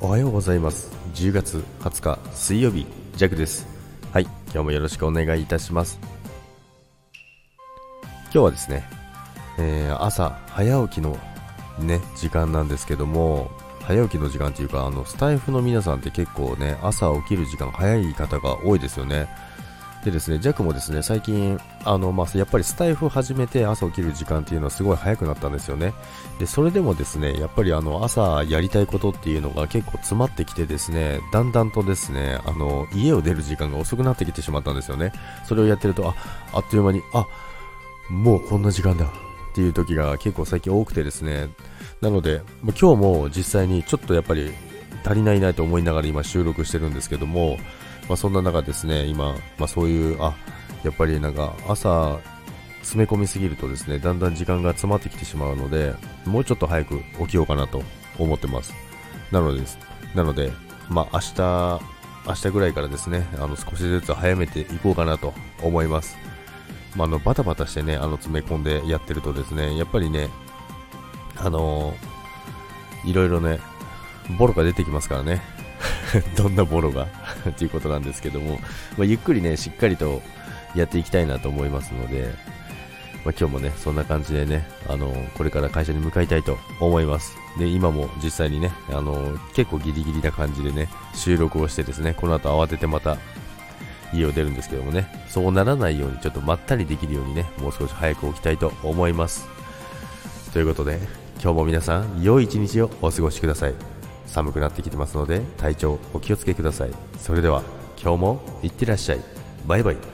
おはようございます。10月20日水曜日ジャックです。はい今日もよろしくお願いいたします。今日はですね、えー、朝早起きのね時間なんですけども早起きの時間っていうかあのスタイフの皆さんって結構ね朝起きる時間早い方が多いですよね。でですね、ジャックもですね、最近、あの、まあ、やっぱりスタイフ始めて朝起きる時間っていうのはすごい早くなったんですよね。で、それでもですね、やっぱりあの、朝やりたいことっていうのが結構詰まってきてですね、だんだんとですね、あの、家を出る時間が遅くなってきてしまったんですよね。それをやってると、あ、あっという間に、あ、もうこんな時間だっていう時が結構最近多くてですね、なので、今日も実際にちょっとやっぱり足りないなと思いながら今収録してるんですけども、まあ、そんな中ですね、今、まあ、そういう、あ、やっぱりなんか朝詰め込みすぎるとですね、だんだん時間が詰まってきてしまうので、もうちょっと早く起きようかなと思ってます。なのでです、なので、まあ、明日、明日ぐらいからですね、あの少しずつ早めていこうかなと思います。まあ、あのバタバタしてね、あの詰め込んでやってるとですね、やっぱりね、あのー、いろいろね、ボロが出てきますからね。どんなボロが？ということなんですけども、まあ、ゆっくりね、しっかりとやっていきたいなと思いますので、まあ、今日もね、そんな感じでね、あのこれから会社に向かいたいと思います。で、今も実際にね、あの結構ギリギリな感じでね、収録をしてですね、この後慌ててまた家を出るんですけどもね、そうならないようにちょっとまったりできるようにね、もう少し早く起きたいと思います。ということで、今日も皆さん、良い一日をお過ごしください。寒くなってきてますので体調お気をつけください。それでは今日もいってらっしゃい。バイバイ。